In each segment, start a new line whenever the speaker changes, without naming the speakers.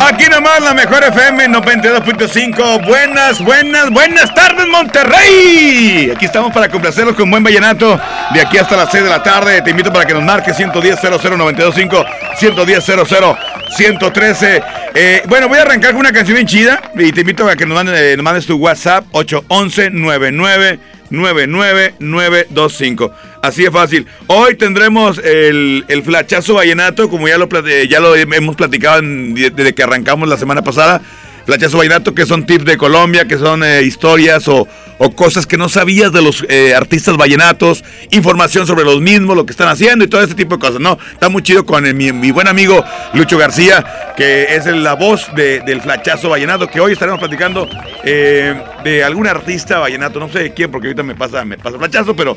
Aquí nomás la mejor FM 92.5. Buenas, buenas, buenas tardes, Monterrey. Aquí estamos para complacerlos con buen vallenato de aquí hasta las 6 de la tarde. Te invito para que nos marques 110 00925 110 113. Eh, bueno, voy a arrancar con una canción bien chida y te invito a que nos mandes, eh, nos mandes tu WhatsApp 811 99 99925. Así de fácil. Hoy tendremos el, el flachazo vallenato, como ya lo, ya lo hemos platicado en- desde que arrancamos la semana pasada. Flachazo vallenato, que son tips de Colombia, que son eh, historias o, cosas que no sabías de los eh, artistas vallenatos, información sobre los mismos, lo que están haciendo y todo este tipo de cosas. No, está muy chido con eh, mi, buen amigo Lucho García, que es la voz de- del flachazo vallenato, que hoy estaremos platicando de algún artista vallenato, no sé de quién, porque ahorita me pasa, me pasa flachazo, pero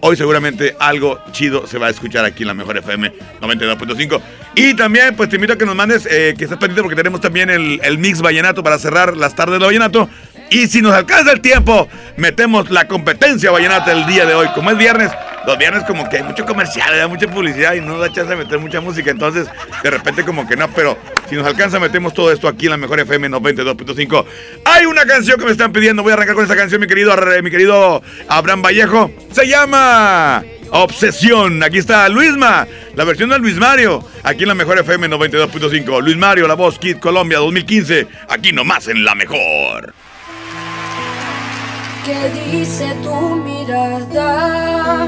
hoy seguramente algo chido se va a escuchar aquí en la mejor FM 92.5. Y también, pues te invito a que nos mandes, eh, que estés pendiente, porque tenemos también el, el mix vallenato para cerrar las tardes de vallenato. Y si nos alcanza el tiempo, metemos la competencia vallenata el día de hoy. Como es viernes, los viernes como que hay mucho comercial, hay mucha publicidad y no da chance de meter mucha música. Entonces, de repente como que no, pero si nos alcanza, metemos todo esto aquí en la mejor FM 92.5. Hay una canción que me están pidiendo, voy a arrancar con esa canción, mi querido, Ar- mi querido Abraham Vallejo. Se llama Obsesión. Aquí está Luisma, la versión de Luis Mario, aquí en la mejor FM 92.5. Luis Mario, la voz Kid Colombia 2015, aquí nomás en la mejor.
¿Qué dice tu mirada?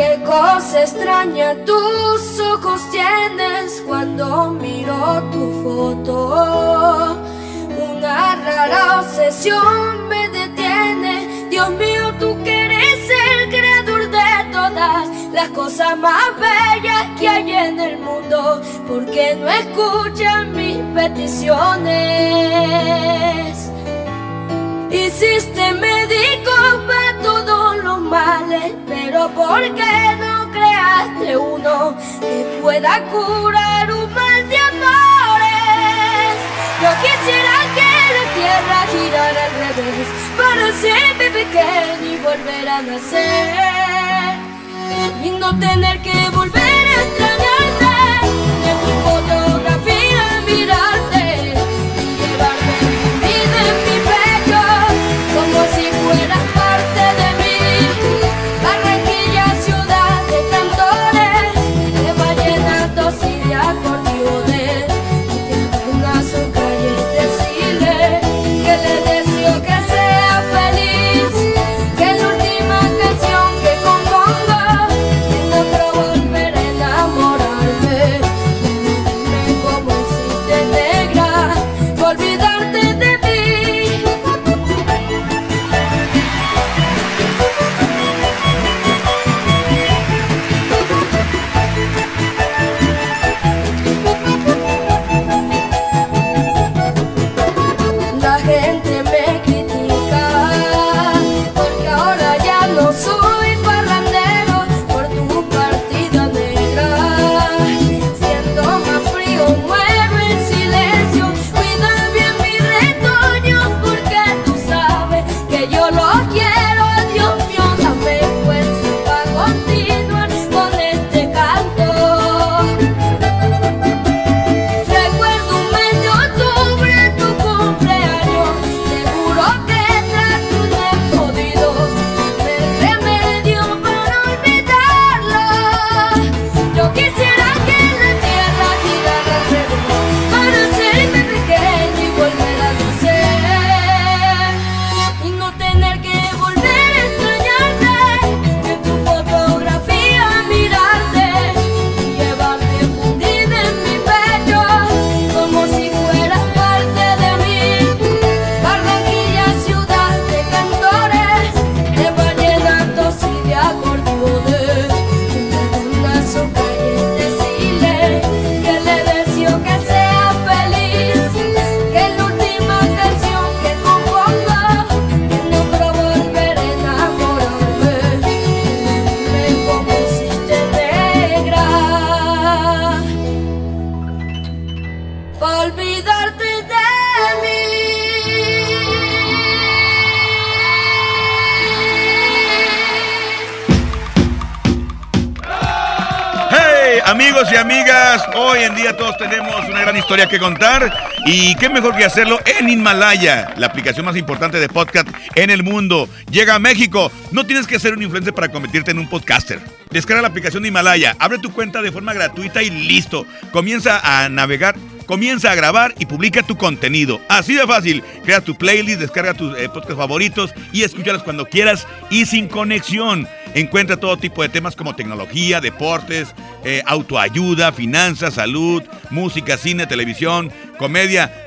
¿Qué cosa extraña tus ojos tienes cuando miro tu foto? Una rara obsesión me detiene. Dios mío, tú que eres el creador de todas las cosas más bellas que hay en el mundo. ¿Por qué no escuchas mis peticiones? Hiciste médicos para todos los males, pero ¿por qué no creaste uno que pueda curar un mal de amores? Yo quisiera que la tierra girara al revés, para ser pequeño y volver a nacer, y no tener que volver a extrañarte,
historia que contar y qué mejor que hacerlo en Himalaya, la aplicación más importante de podcast en el mundo. Llega a México, no tienes que ser un influencer para convertirte en un podcaster. Descarga la aplicación de Himalaya, abre tu cuenta de forma gratuita y listo. Comienza a navegar comienza a grabar y publica tu contenido. Así de fácil. Crea tu playlist, descarga tus eh, podcasts favoritos y escúchalos cuando quieras y sin conexión. Encuentra todo tipo de temas como tecnología, deportes, eh, autoayuda, finanzas, salud, música, cine, televisión, comedia.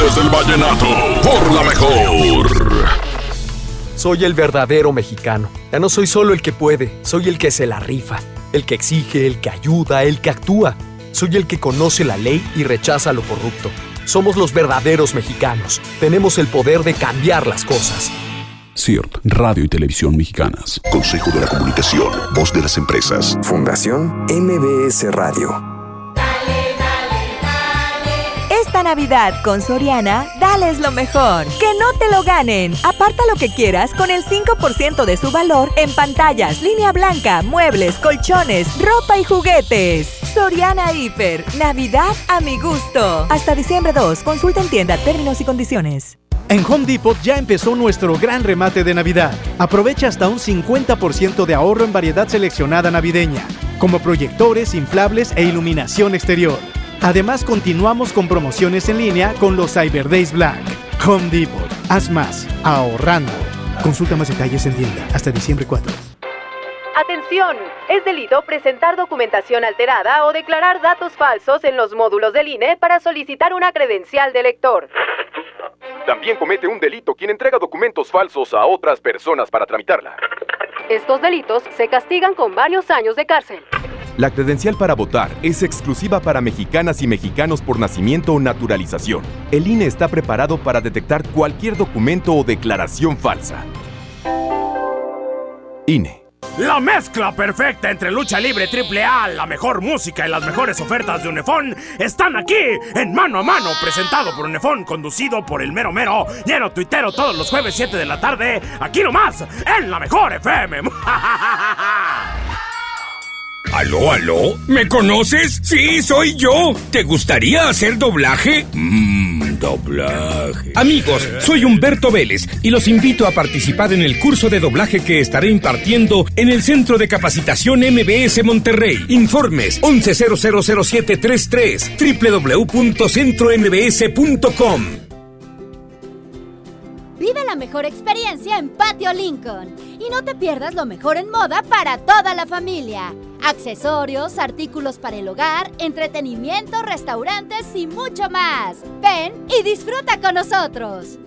artes del vallenato, por la mejor.
Soy el verdadero mexicano. Ya no soy solo el que puede, soy el que se la rifa, el que exige, el que ayuda, el que actúa. Soy el que conoce la ley y rechaza lo corrupto. Somos los verdaderos mexicanos. Tenemos el poder de cambiar las cosas.
CIRT, Radio y Televisión Mexicanas.
Consejo de la Comunicación, Voz de las Empresas.
Fundación MBS Radio.
Navidad con Soriana, dales lo mejor. Que no te lo ganen. Aparta lo que quieras con el 5% de su valor en pantallas, línea blanca, muebles, colchones, ropa y juguetes. Soriana Hiper. Navidad a mi gusto. Hasta diciembre 2. Consulta en tienda términos y condiciones.
En Home Depot ya empezó nuestro gran remate de Navidad. Aprovecha hasta un 50% de ahorro en variedad seleccionada navideña, como proyectores, inflables e iluminación exterior. Además, continuamos con promociones en línea con los Cyber Days Black. Home Depot. Haz más, ahorrando. Consulta más detalles en tienda hasta diciembre 4.
Atención, es delito presentar documentación alterada o declarar datos falsos en los módulos del INE para solicitar una credencial de lector.
También comete un delito quien entrega documentos falsos a otras personas para tramitarla.
Estos delitos se castigan con varios años de cárcel.
La credencial para votar es exclusiva para mexicanas y mexicanos por nacimiento o naturalización. El INE está preparado para detectar cualquier documento o declaración falsa. INE.
La mezcla perfecta entre lucha libre triple A, la mejor música y las mejores ofertas de Unefón están aquí en Mano a Mano, presentado por Unefón, conducido por el mero mero, lleno tuitero todos los jueves 7 de la tarde, aquí nomás, en la mejor FM.
¿Aló, aló? ¿Me conoces? Sí, soy yo. ¿Te gustaría hacer doblaje? Mmm, doblaje. Amigos, soy Humberto Vélez y los invito a participar en el curso de doblaje que estaré impartiendo en el Centro de Capacitación MBS Monterrey. Informes 11000733 www.centrombs.com.
Vive la mejor experiencia en Patio Lincoln y no te pierdas lo mejor en moda para toda la familia. Accesorios, artículos para el hogar, entretenimiento, restaurantes y mucho más. Ven y disfruta con nosotros.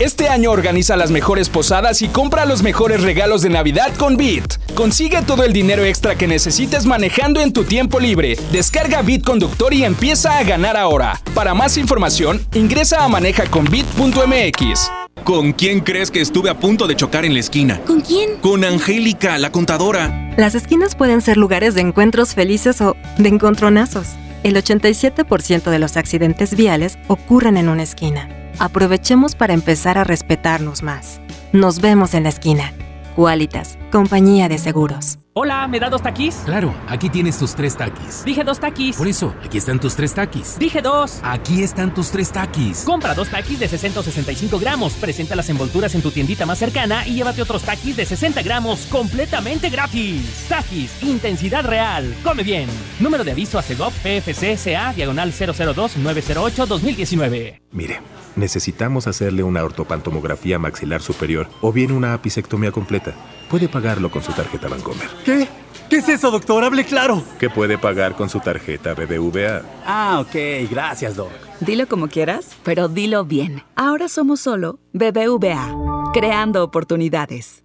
Este año organiza las mejores posadas y compra los mejores regalos de Navidad con Bit. Consigue todo el dinero extra que necesites manejando en tu tiempo libre. Descarga Bit Conductor y empieza a ganar ahora. Para más información, ingresa a manejaconbit.mx.
¿Con quién crees que estuve a punto de chocar en la esquina?
¿Con quién?
Con Angélica, la contadora.
Las esquinas pueden ser lugares de encuentros felices o de encontronazos. El 87% de los accidentes viales ocurren en una esquina. Aprovechemos para empezar a respetarnos más. Nos vemos en la esquina. Qualitas, compañía de seguros.
Hola, ¿me da dos taquis?
Claro, aquí tienes tus tres taquis.
Dije dos taquis.
Por eso, aquí están tus tres taquis.
Dije dos.
Aquí están tus tres taquis.
Compra dos taquis de 665 gramos, presenta las envolturas en tu tiendita más cercana y llévate otros taquis de 60 gramos completamente gratis. Taquis, intensidad real. Come bien. Número de aviso a CEGOP PFC CA, diagonal 002 908 2019.
Mire.
Necesitamos hacerle una ortopantomografía maxilar superior o bien una apicectomía completa. Puede pagarlo con su tarjeta Bancomer.
¿Qué? ¿Qué es eso, doctor? Hable claro.
¿Qué puede pagar con su tarjeta BBVA?
Ah, ok. Gracias, doc.
Dilo como quieras, pero dilo bien. Ahora somos solo BBVA, creando oportunidades.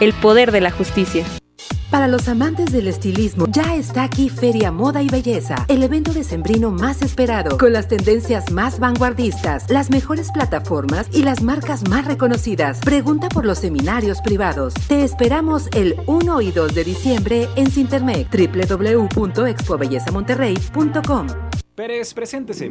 el poder de la justicia.
Para los amantes del estilismo, ya está aquí Feria Moda y Belleza, el evento decembrino más esperado, con las tendencias más vanguardistas, las mejores plataformas y las marcas más reconocidas. Pregunta por los seminarios privados. Te esperamos el 1 y 2 de diciembre en Sintermec, www.expobellezamonterrey.com.
Pérez, preséntese.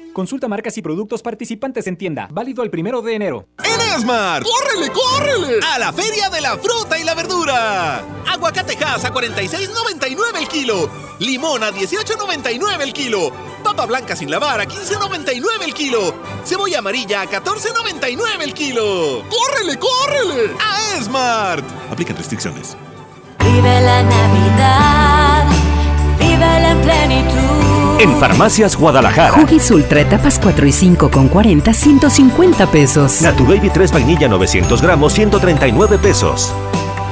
Consulta marcas y productos participantes en tienda. Válido el primero de enero.
¡En Esmar! ¡Córrele, córrele! ¡A la Feria de la Fruta y la Verdura! Aguacatejas a 46.99 el kilo. Limón a 18.99 el kilo. Papa blanca sin lavar a 15.99 el kilo. Cebolla amarilla a 14.99 el kilo. ¡Córrele, córrele! ¡A Esmart! Aplican restricciones.
Vive la Navidad, vívela en plenitud.
En Farmacias Guadalajara.
Huggies Ultra etapas 4 y 5 con 40, 150 pesos.
Natu Baby 3 vainilla 900 gramos, 139 pesos.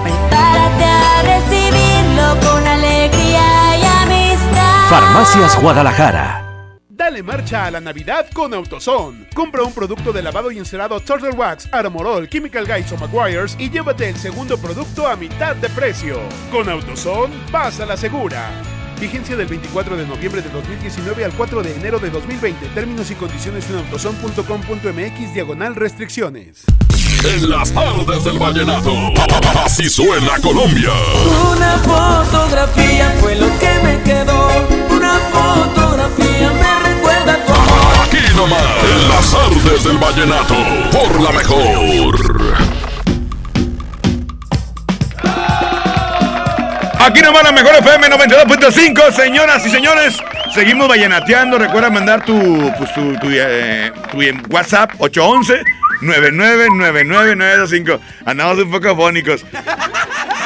Prepárate a recibirlo con alegría y amistad.
Farmacias Guadalajara.
Dale marcha a la Navidad con AutoZone. Compra un producto de lavado y encerado Turtle Wax, Armorol, Chemical Guys o Maguires y llévate el segundo producto a mitad de precio. Con AutoZone, vas a la segura. Vigencia del 24 de noviembre de 2019 al 4 de enero de 2020. Términos y condiciones en autozone.com.mx diagonal restricciones.
En las tardes del vallenato. Así suena Colombia.
Una fotografía fue lo que me quedó. Una fotografía me recuerda a tu amor.
Aquí nomás. En las tardes del vallenato. Por la mejor.
Aquí nomás la mejor FM 92.5, señoras y señores. Seguimos vallenateando. Recuerda mandar tu, pues, tu, tu, eh, tu, WhatsApp 811 9999925. Andamos un poco fónicos.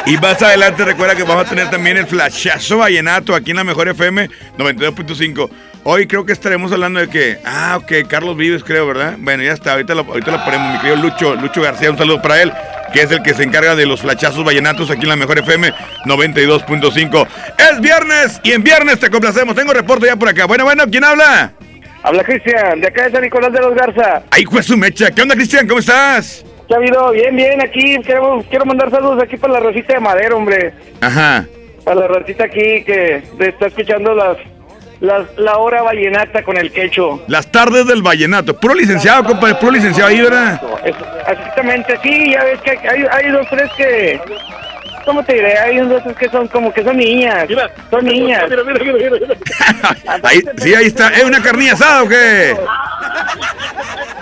Y más adelante recuerda que vamos a tener también el flashazo vallenato aquí en la mejor FM 92.5. Hoy creo que estaremos hablando de que, ah, ok, Carlos Vives creo, ¿verdad? Bueno, ya está, ahorita lo, ahorita lo ponemos, mi querido Lucho, Lucho García, un saludo para él, que es el que se encarga de los flachazos vallenatos aquí en la mejor FM 92.5. Es viernes y en viernes te complacemos, tengo reporte ya por acá. Bueno, bueno, ¿quién habla?
Habla Cristian, de acá de San Nicolás de los Garza.
Ay, juez su mecha, ¿qué onda Cristian? ¿Cómo estás?
¿Qué ha habido? Bien, bien, aquí quiero, quiero mandar saludos aquí para la Rosita de Madero, hombre.
Ajá.
Para la Rosita aquí que está escuchando las, las la hora vallenata con el quecho.
Las tardes del vallenato. Puro licenciado, compadre, puro licenciado ahí, ¿verdad?
Exactamente, sí, ya ves que hay, hay dos, tres que... ¿Cómo te diré? Hay dos, tres que son como que son niñas. son niñas.
Ahí, sí, ahí está. ¿Es una carnilla asada o qué?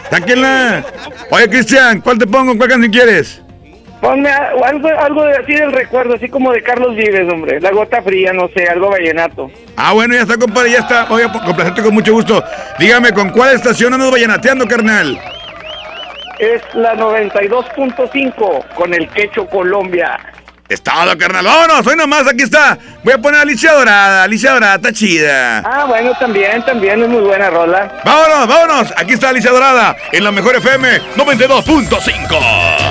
Sáquenla. Oye, Cristian, ¿cuál te pongo? ¿Cuál canción quieres?
Ponme algo, algo de, así del recuerdo, así como de Carlos Vives, hombre. La gota fría, no sé, algo vallenato.
Ah, bueno, ya está, compadre, ya está. Voy a complacerte con mucho gusto. Dígame, ¿con cuál estación andas vallenateando, carnal?
Es la 92.5 con el Quecho Colombia.
Estado, carnal. Vámonos, hoy nomás, aquí está. Voy a poner a Alicia Dorada. Alicia Dorada, está chida.
Ah, bueno, también, también es muy buena rola.
Vámonos, vámonos. Aquí está Alicia Dorada en la Mejor FM 92.5.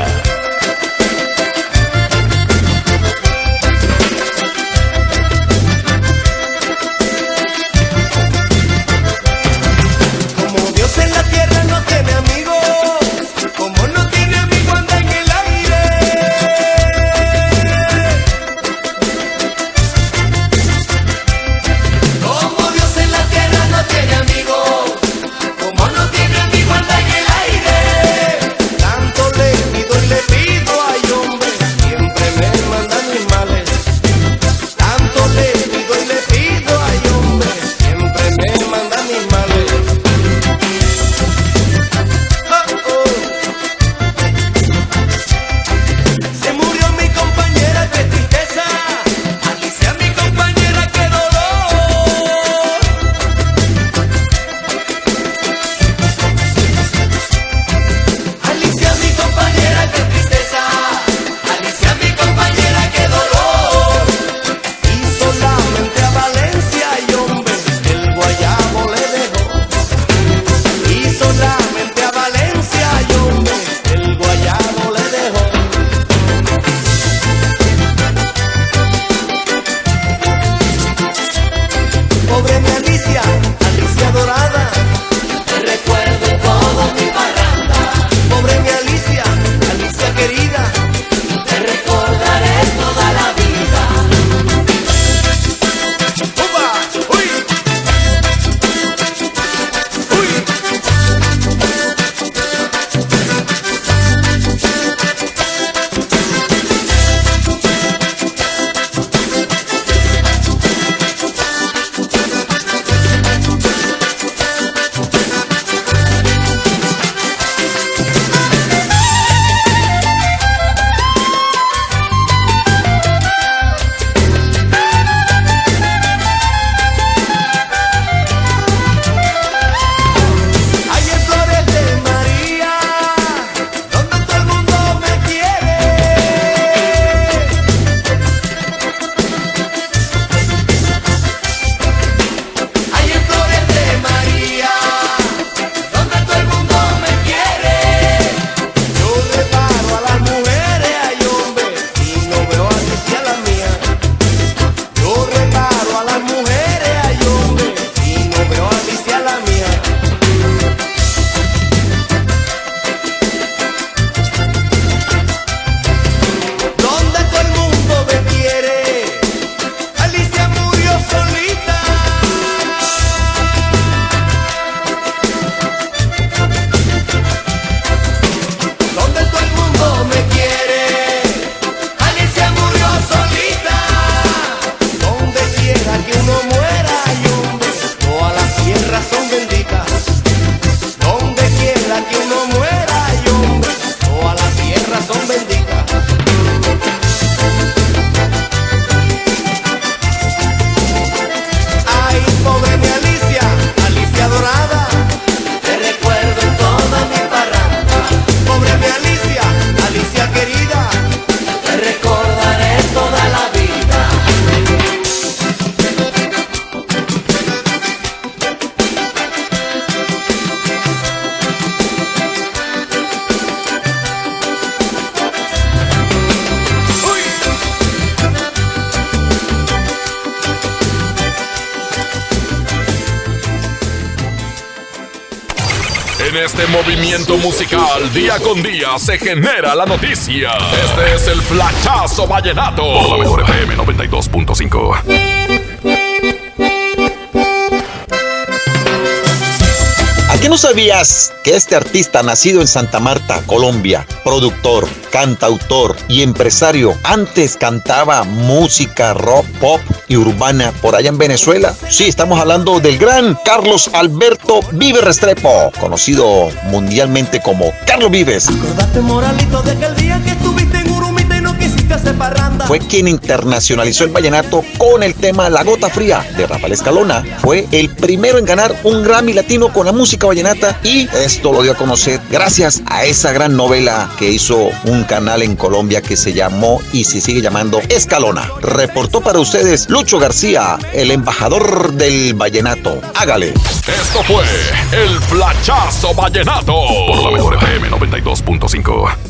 día con día se genera la noticia. Este es el Flachazo Vallenato. Por la mejor FM 92.5.
¿A qué no sabías que este artista nacido en Santa Marta, Colombia, productor, cantautor y empresario. Antes cantaba música rock, pop y urbana por allá en Venezuela. Sí, estamos hablando del gran Carlos Alberto Vive Restrepo, conocido mundialmente como Carlos Vives.
Acordate, moralito, de aquel día que estuviste
fue quien internacionalizó el vallenato con el tema La Gota Fría de Rafael Escalona. Fue el primero en ganar un Grammy Latino con la música vallenata y esto lo dio a conocer gracias a esa gran novela que hizo un canal en Colombia que se llamó y se sigue llamando Escalona. Reportó para ustedes Lucho García, el embajador del vallenato. Hágale.
Esto fue el Flachazo Vallenato por la mejor FM 92.5.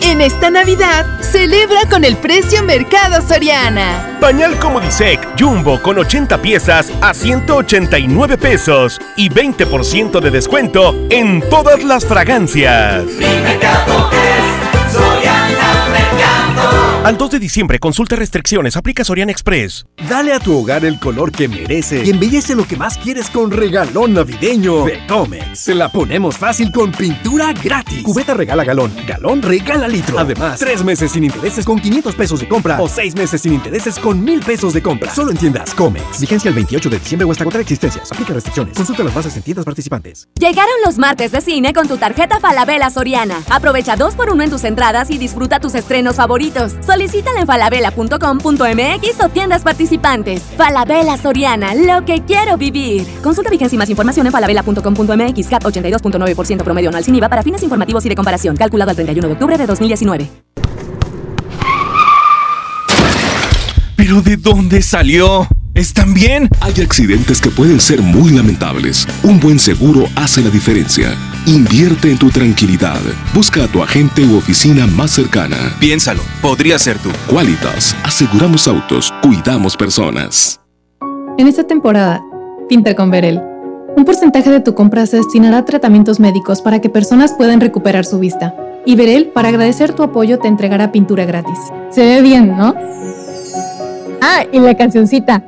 En esta Navidad, celebra con el precio Mercado Soriana.
Pañal Comodisec Jumbo con 80 piezas a 189 pesos y 20% de descuento en todas las fragancias. Al 2 de diciembre, consulta restricciones, aplica Soriana Express.
Dale a tu hogar el color que merece y embellece lo que más quieres con regalón navideño de Comex. Se la ponemos fácil con pintura gratis. Cubeta regala galón, galón regala litro. Además, tres meses sin intereses con 500 pesos de compra o seis meses sin intereses con 1000 pesos de compra. Solo en tiendas Comex. Vigencia el 28 de diciembre o hasta contra existencias. Aplica restricciones. Consulta las bases en tiendas participantes.
Llegaron los martes de cine con tu tarjeta Falabella Soriana. Aprovecha dos por uno en tus entradas y disfruta tus estrenos favoritos. Solicítala en falabella.com.mx o tiendas participantes. Falabella Soriana, lo que quiero vivir. Consulta vigencia y más información en falabella.com.mx. CAT 82.9% promedio anual sin IVA para fines informativos y de comparación. Calculado el 31 de octubre de 2019.
¿Pero de dónde salió? ¿Están bien?
Hay accidentes que pueden ser muy lamentables. Un buen seguro hace la diferencia. Invierte en tu tranquilidad. Busca a tu agente u oficina más cercana.
Piénsalo, podría ser tú.
Qualitas, aseguramos autos, cuidamos personas.
En esta temporada, pinta con Verel. Un porcentaje de tu compra se destinará a tratamientos médicos para que personas puedan recuperar su vista. Y Verel, para agradecer tu apoyo, te entregará pintura gratis. Se ve bien, ¿no? Ah, y la cancioncita.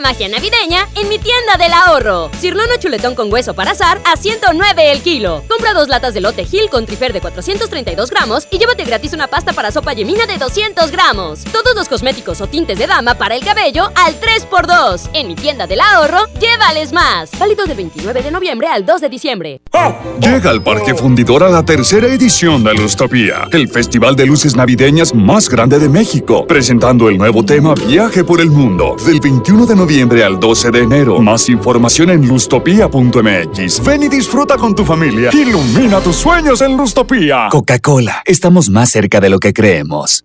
Magia navideña en mi tienda del ahorro. Cirlono chuletón con hueso para azar a 109 el kilo. Compra dos latas de lote Gil con trifer de 432 gramos y llévate gratis una pasta para sopa yemina de 200 gramos. Todos los cosméticos o tintes de dama para el cabello al 3x2. En mi tienda del ahorro, llévales más. Válido del 29 de noviembre al 2 de diciembre.
Llega al Parque Fundidor a la tercera edición de Lustopía, el festival de luces navideñas más grande de México, presentando el nuevo tema Viaje por el Mundo, del 21 de noviembre al 12 de enero. Más información en lustopia.mx. Ven y disfruta con tu familia. Ilumina tus sueños en Lustopía.
Coca-Cola, estamos más cerca de lo que creemos.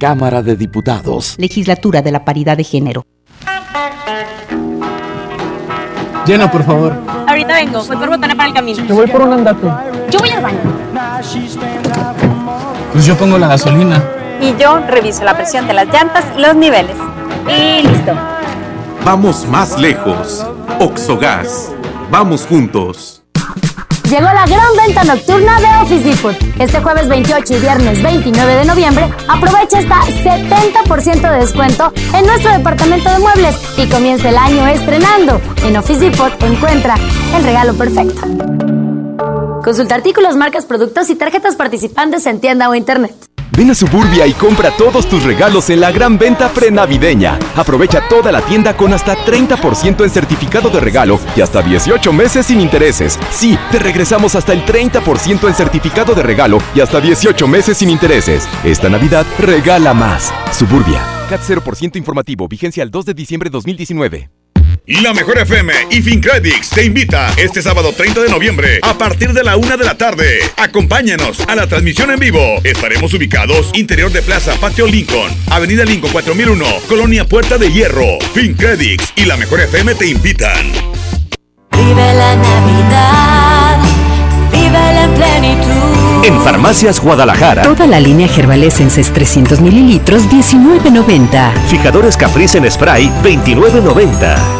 Cámara de Diputados.
Legislatura de la Paridad de Género.
Llena, por favor.
Ahorita vengo, voy por botana para el camino.
Te voy por un andate.
Yo voy al baño.
Pues yo pongo la gasolina.
Y yo reviso la presión de las llantas y los niveles. Y listo.
Vamos más lejos. Oxogas. Vamos juntos.
Llegó la gran venta nocturna de Office Depot. Este jueves 28 y viernes 29 de noviembre, aprovecha hasta 70% de descuento en nuestro departamento de muebles y comienza el año estrenando. En Office Depot encuentra el regalo perfecto. Consulta artículos, marcas, productos y tarjetas participantes en tienda o internet.
Ven a Suburbia y compra todos tus regalos en la gran venta prenavideña. Aprovecha toda la tienda con hasta 30% en certificado de regalo y hasta 18 meses sin intereses. Sí, te regresamos hasta el 30% en certificado de regalo y hasta 18 meses sin intereses. Esta Navidad regala más. Suburbia. CAT 0% informativo. Vigencia al 2 de diciembre de 2019.
La Mejor FM y FinCredits te invita este sábado 30 de noviembre a partir de la una de la tarde. Acompáñanos a la transmisión en vivo. Estaremos ubicados interior de Plaza Patio Lincoln, Avenida Lincoln 4001, Colonia Puerta de Hierro. FinCredits y La Mejor FM te invitan.
Vive la Navidad, vive en plenitud.
En Farmacias Guadalajara.
Toda la línea Herbalesenses 300 mililitros, 19.90.
Fijadores Caprice en spray, 29.90.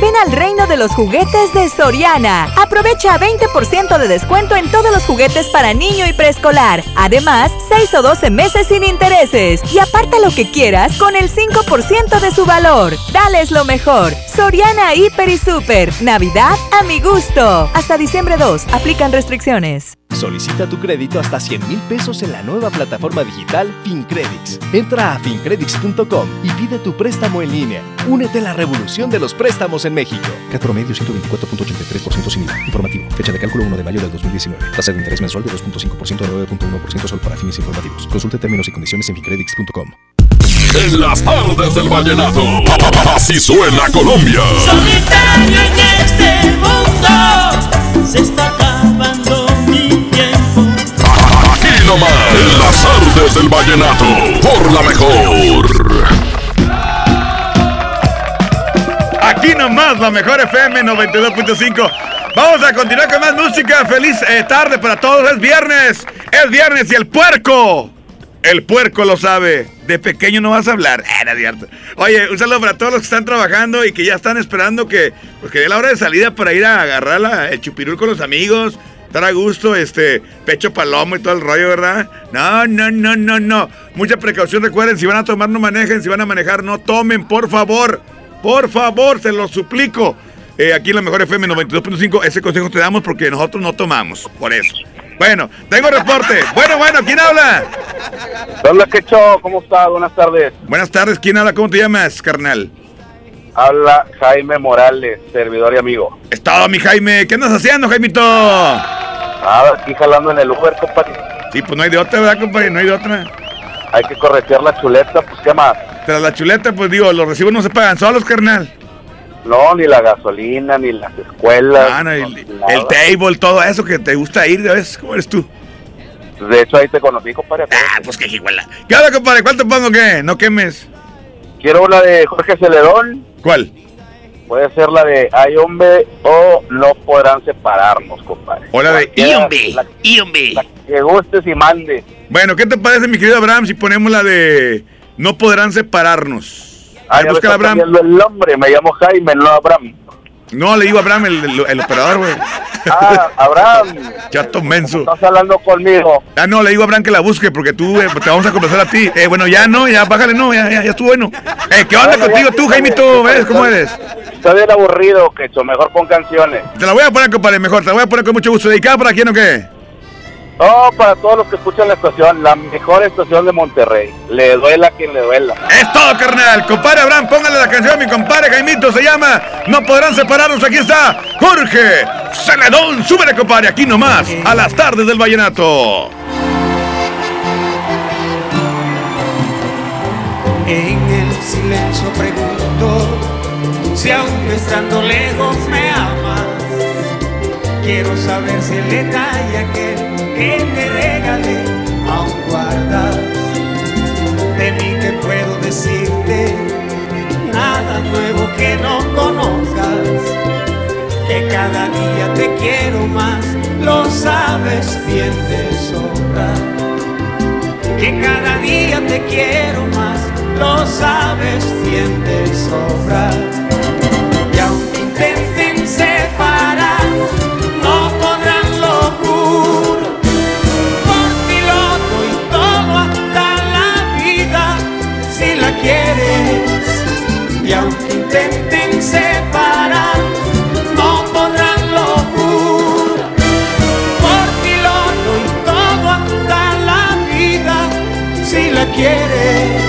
Ven al reino de los juguetes de Soriana. Aprovecha 20% de descuento en todos los juguetes para niño y preescolar. Además, 6 o 12 meses sin intereses. Y aparta lo que quieras con el 5% de su valor. Dales lo mejor. Soriana Hiper y Super. Navidad a mi gusto. Hasta diciembre 2. Aplican restricciones.
Solicita tu crédito hasta 100 mil pesos en la nueva plataforma digital FinCredits. Entra a fincredits.com y pide tu préstamo en línea. Únete a la revolución de los préstamos en México.
CAT promedio 124.83% sin IVA. Informativo. Fecha de cálculo 1 de mayo del 2019. Tasa de interés mensual de 2.5% a 9.1% solo para fines informativos. Consulte términos y condiciones en fincredits.com.
En las tardes del vallenato. Así suena Colombia.
Solitario en este mundo se está
nomás. En las tardes del vallenato. Por la mejor.
Aquí nomás, la mejor FM 92.5. Vamos a continuar con más música. Feliz eh, tarde para todos. Es viernes. Es viernes y el puerco. El puerco lo sabe. De pequeño no vas a hablar. No es cierto. Oye, un saludo para todos los que están trabajando y que ya están esperando que, pues, que dé la hora de salida para ir a agarrar la- el chupirul con los amigos. Estar a gusto, este, pecho palomo y todo el rollo, ¿verdad? No, no, no, no, no. Mucha precaución, recuerden, si van a tomar no manejen, si van a manejar no tomen, por favor. Por favor, se los suplico. Eh, aquí en la mejor FM 92.5, ese consejo te damos porque nosotros no tomamos, por eso. Bueno, tengo reporte. Bueno, bueno, ¿quién habla?
Hola, Quecho, ¿cómo estás? Buenas tardes.
Buenas tardes, ¿quién habla? ¿Cómo te llamas, carnal?
Habla Jaime Morales, servidor y amigo.
Es todo, mi Jaime. ¿Qué andas haciendo, Jaimito?
Ah, aquí jalando en el Uber, compadre.
Sí, pues no hay de otra, ¿verdad, compadre? No hay de otra.
Hay que corretear la chuleta, pues, ¿qué más?
Tras la chuleta, pues digo, los recibos no se pagan solos, carnal.
No, ni la gasolina, ni las escuelas.
Ah, no, el, el table, todo eso que te gusta ir, ¿sabes? ¿Cómo eres tú?
De hecho, ahí te conocí, compadre.
Ah, pues qué iguala. ¿Qué onda, compadre? ¿Cuál te pongo qué? No quemes.
Quiero una de Jorge Celedón.
¿Cuál?
Puede ser la de Hay hombre o No podrán separarnos, compadre.
O la de
la-
Iombe.
la que gustes y mande.
Bueno, ¿qué te parece, mi querido Abraham, si ponemos la de No podrán separarnos?
Ah,
busca Abraham.
el nombre, me llamo Jaime, no Abraham.
No, le digo a Abraham, el, el- el operador, güey.
Ah, Abraham.
Chato menso.
Estás hablando conmigo.
Ah, no, le digo a Abraham que la busque porque tú eh, te vamos a conversar a ti. Eh, bueno, ya no, ya bájale, no, ya, ya, ya estuvo bueno. Eh, ¿qué onda
Bueno,
contigo
ya,
tú,
ya,
¿Ves cómo eres?
Está bien aburrido, Quecho, mejor pon canciones.
Te la voy a poner, compadre, mejor. Te la voy a poner con mucho gusto. ¿Dedicada para quién o qué?
No, para todos los que escuchan la estación, la mejor estación de Monterrey. Le duela a quien le duela.
Es todo, carnal. Compadre Abraham, póngale la canción a mi compadre Jaimito. Se llama No podrán separarnos. Aquí está Jorge Celedón. Súbele, compadre. Aquí nomás. A las tardes del vallenato.
En el silencio pregunto si aún estando lejos me amas. Quiero saber si el detalle aquel que te regalé aún guardas. De mí que puedo decirte nada nuevo que no conozcas. Que cada día te quiero más, lo sabes bien de sobra. Que cada día te quiero más, lo sabes bien de sobra. Y aunque intenten separar, quieres. Y aunque intenten separar, no podrán lo juro. Por piloto y todo hasta la vida, si la quieres.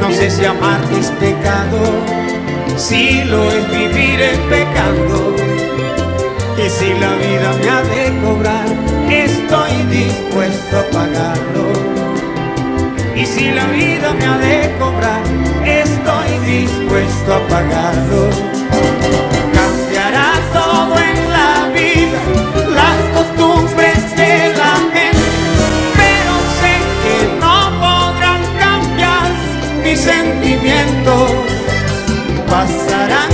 No sé si amarte es pecado, si lo es vivir es pecando. Y si la vida me ha de cobrar, estoy dispuesto a pagarlo. Y si la vida me ha de cobrar, estoy dispuesto a pagarlo. Mis sentimientos. Pasarán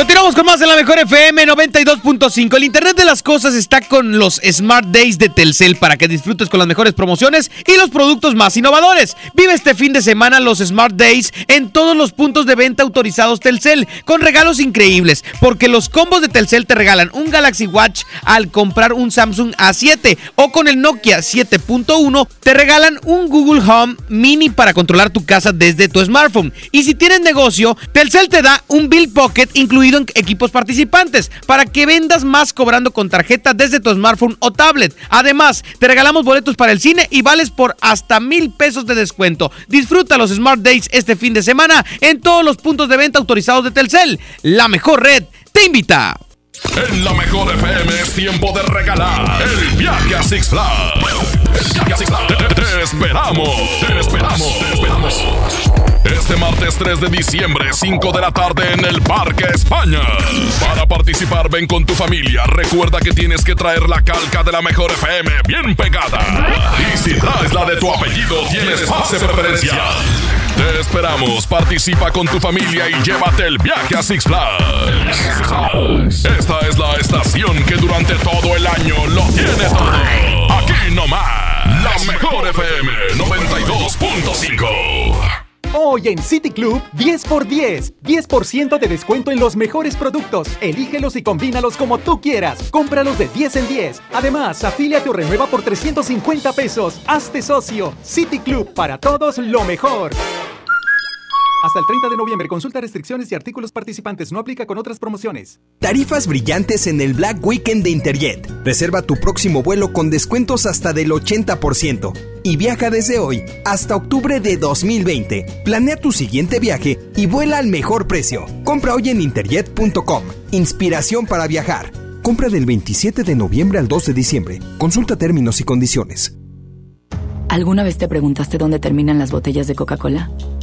Continuamos con más en la mejor FM 92.5. El Internet de las Cosas está con los Smart Days de Telcel para que disfrutes con las mejores promociones y los productos más innovadores. Vive este fin de semana los Smart Days en todos los puntos de venta autorizados Telcel con regalos increíbles porque los combos de Telcel te regalan un Galaxy Watch al comprar un Samsung A7 o con el Nokia 7.1 te regalan un Google Home Mini para controlar tu casa desde tu smartphone. Y si tienes negocio, Telcel te da un Bill Pocket incluido en equipos participantes para que vendas más cobrando con tarjeta desde tu smartphone o tablet. Además, te regalamos boletos para el cine y vales por hasta mil pesos de descuento. Disfruta los Smart Days este fin de semana en todos los puntos de venta autorizados de Telcel. La mejor red te invita.
En la mejor FM es tiempo de regalar el viaje a Six Flags. Te esperamos. Te esperamos. Te esperamos. Este martes 3 de diciembre, 5 de la tarde en el Parque España. Para participar, ven con tu familia. Recuerda que tienes que traer la calca de la mejor FM bien pegada. Y si traes la de tu apellido, tienes pase preferencial. Te esperamos, participa con tu familia y llévate el viaje a Six Flags. Esta es la estación que durante todo el año lo tiene todo. Aquí nomás, la mejor FM 92.5.
Hoy en City Club, 10 por 10. 10% de descuento en los mejores productos. Elígelos y combínalos como tú quieras. Cómpralos de 10 en 10. Además, afíliate o renueva por 350 pesos. Hazte socio. City Club, para todos lo mejor. Hasta el 30 de noviembre, consulta restricciones y artículos participantes. No aplica con otras promociones.
Tarifas brillantes en el Black Weekend de Interjet. Reserva tu próximo vuelo con descuentos hasta del 80% y viaja desde hoy hasta octubre de 2020. Planea tu siguiente viaje y vuela al mejor precio. Compra hoy en interjet.com. Inspiración para viajar. Compra del 27 de noviembre al 2 de diciembre. Consulta términos y condiciones.
¿Alguna vez te preguntaste dónde terminan las botellas de Coca-Cola?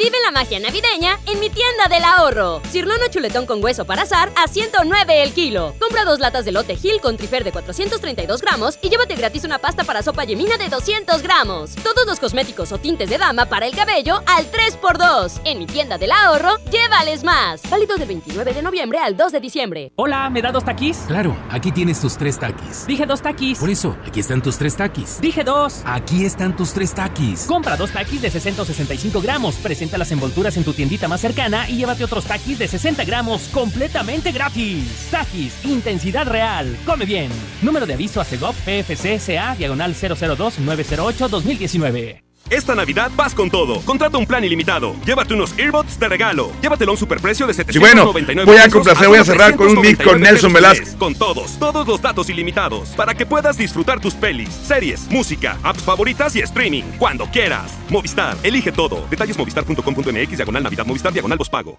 Vive la magia navideña en mi tienda del ahorro. Cirlono chuletón con hueso para azar a 109 el kilo. Compra dos latas de lote Gil con trifer de 432 gramos y llévate gratis una pasta para sopa yemina de 200 gramos. Todos los cosméticos o tintes de dama para el cabello al 3x2. En mi tienda del ahorro, llévales más. Válido del 29 de noviembre al 2 de diciembre.
Hola, ¿me da dos taquis?
Claro, aquí tienes tus tres taquis.
Dije dos taquis.
Por eso, aquí están tus tres taquis.
Dije dos.
Aquí están tus tres taquis.
Compra dos taquis de 665 gramos. Presenta las envolturas en tu tiendita más cercana y llévate otros taquis de 60 gramos completamente gratis. Taquis, intensidad real. Come bien. Número de aviso a CEGOP PFC CA diagonal 002-908-2019.
Esta Navidad vas con todo. Contrata un plan ilimitado. Llévate unos earbuds de regalo. Llévatelo a un superprecio de
Y bueno,
799
voy a complacer, voy a cerrar con un mix con
399
Nelson Velázquez.
Con todos, todos los datos ilimitados. Para que puedas disfrutar tus pelis, series, música, apps favoritas y streaming. Cuando quieras. Movistar, elige todo. Detalles movistar.com.mx, diagonal Navidad, Movistar, diagonal pago.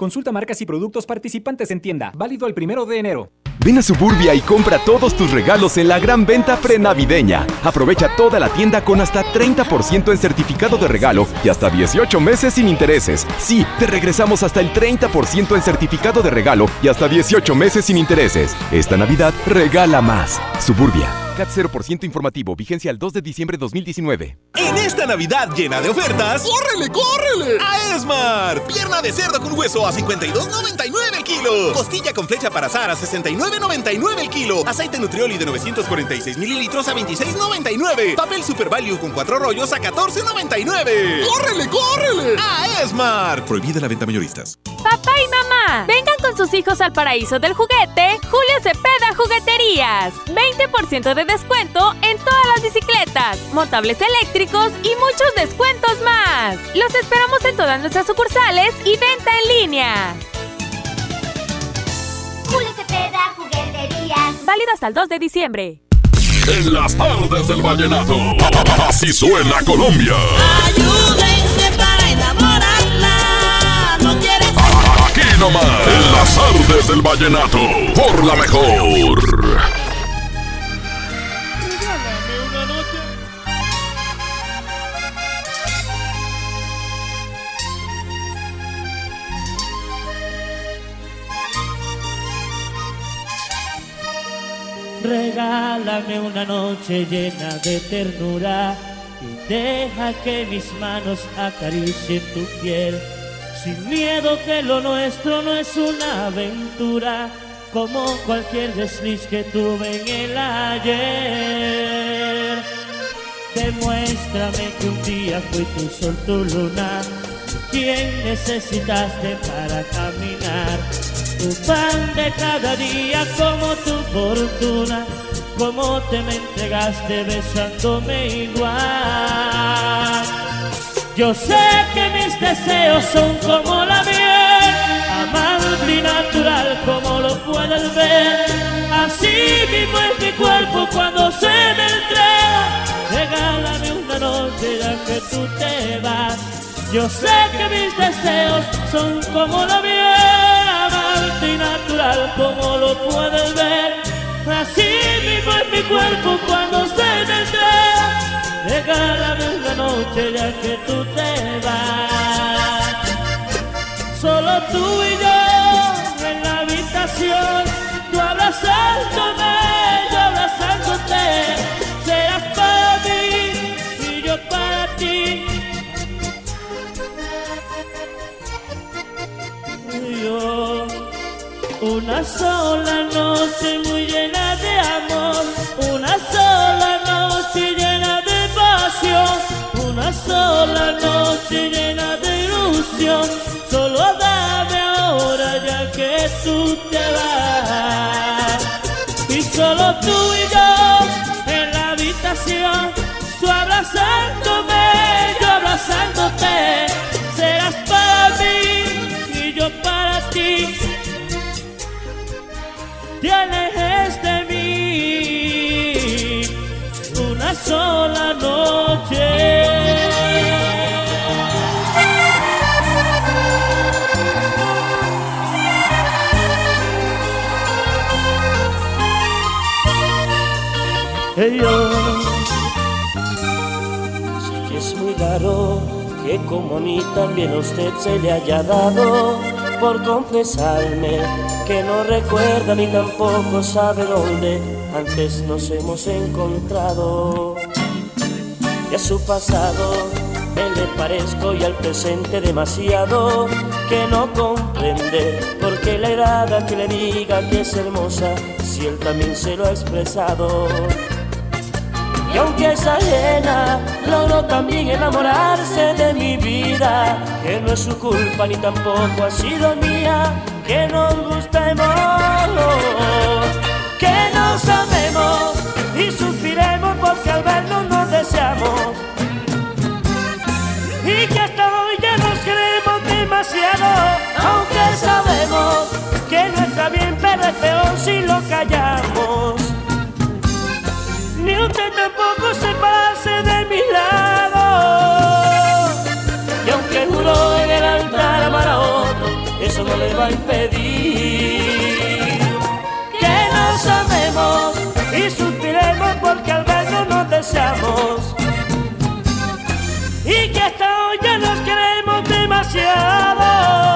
Consulta marcas y productos participantes en tienda. Válido el primero de enero.
Ven a Suburbia y compra todos tus regalos en la gran venta prenavideña. Aprovecha toda la tienda con hasta 30% en certificado de regalo y hasta 18 meses sin intereses. Sí, te regresamos hasta el 30% en certificado de regalo y hasta 18 meses sin intereses. Esta Navidad regala más. Suburbia. CAT 0% informativo. Vigencia al 2 de diciembre de 2019.
En esta Navidad llena de ofertas,
¡Córrele, córrele!
a Esmar. Pierna de cerdo con hueso a 52.99 el kilo. Costilla con flecha para azar a 69.99 el kilo. Aceite Nutrioli de 946 mililitros a 26.99. Papel Super Value con cuatro rollos a 14.99.
¡Córrele, córrele!
A Esmar. Prohibida la venta mayoristas.
Papá y mamá, vengan con sus hijos al paraíso del juguete, Julio Cepeda Jugueterías. 20% de descuento en todas las bicicletas, montables eléctricos y muchos descuentos más. Los esperamos en todas nuestras sucursales y venta en línea.
Julio Cepeda, jugueterías.
Válido hasta el 2 de diciembre.
En las tardes del vallenato. Así suena Colombia.
Ayúdenme para enamorarla. No quieres
Aquí nomás. En las tardes del vallenato. Por la mejor.
Regálame una noche llena de ternura y deja que mis manos acaricien tu piel. Sin miedo que lo nuestro no es una aventura, como cualquier desliz que tuve en el ayer. Demuéstrame que un día fui tu sol, tu luna, quien necesitaste para caminar. Tu pan de cada día como tu fortuna, como te me entregaste besándome igual. Yo sé que mis deseos son como la miel, amable y natural como lo puedes ver. Así mismo es mi cuerpo cuando se me entrega. Regálame una noche ya que tú te vas. Yo sé que mis deseos son como la miel, y natural como lo puedes ver. Así mismo es mi cuerpo cuando se me entrega. Regálame una noche ya que tú te vas. Solo tú y yo en la habitación, tú abrazándome, Una sola noche muy llena de amor, una sola noche llena de pasión, una sola noche llena de ilusión. Solo dame ahora ya que tú te vas. Y solo tú y yo en la habitación,
tú abrazándome, yo abrazándote. Alejes de mí una sola noche. Hey, yo sé que es muy raro que como a mí también a usted se le haya dado por confesarme que no recuerda ni tampoco sabe dónde antes nos hemos encontrado. Y a su pasado me le parezco y al presente demasiado que no comprende por qué le agrada que le diga que es hermosa si él también se lo ha expresado. Y aunque es ajena, logró también enamorarse de mi vida, que no es su culpa ni tampoco ha sido mía, que nos gustemos, que nos amemos y suspiremos porque al vernos nos deseamos. Y que hasta hoy ya nos queremos demasiado, aunque sabemos que no está bien, pero es peor si lo callamos usted tampoco se pase de mi lado. Y aunque juró en el altar amar a otro, eso no le va a impedir que nos amemos y suspiremos porque al vernos nos deseamos. Y que hasta hoy ya nos queremos demasiado,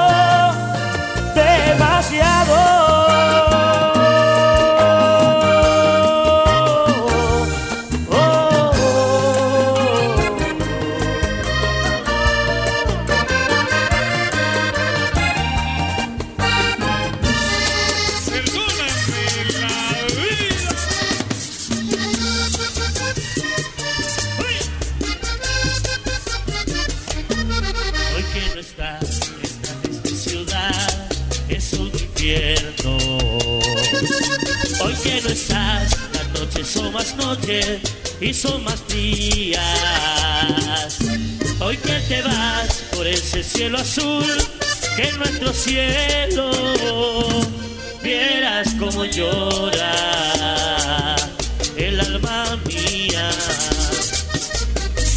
más noches y son más frías. Hoy que te vas por ese cielo azul, que es nuestro cielo, vieras como llora el alma mía.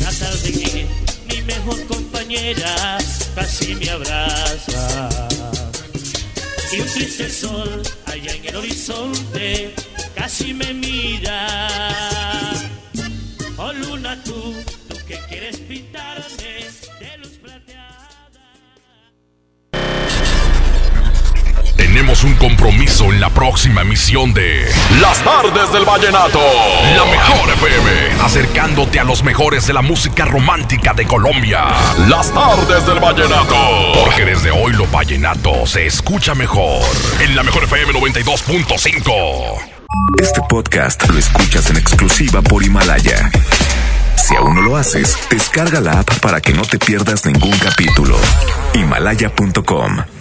La tarde que mi mejor compañera casi me abraza. Y un triste sol allá en el horizonte casi me mira. Oh luna tú, tú que quieres pintarme de luz
Tenemos un compromiso en la próxima emisión de Las Tardes del Vallenato. La mejor FM, acercándote a los mejores de la música romántica de Colombia. Las Tardes del Vallenato. Porque desde hoy lo vallenato se escucha mejor. En la mejor FM 92.5.
Este podcast lo escuchas en exclusiva por Himalaya. Si aún no lo haces, descarga la app para que no te pierdas ningún capítulo. Himalaya.com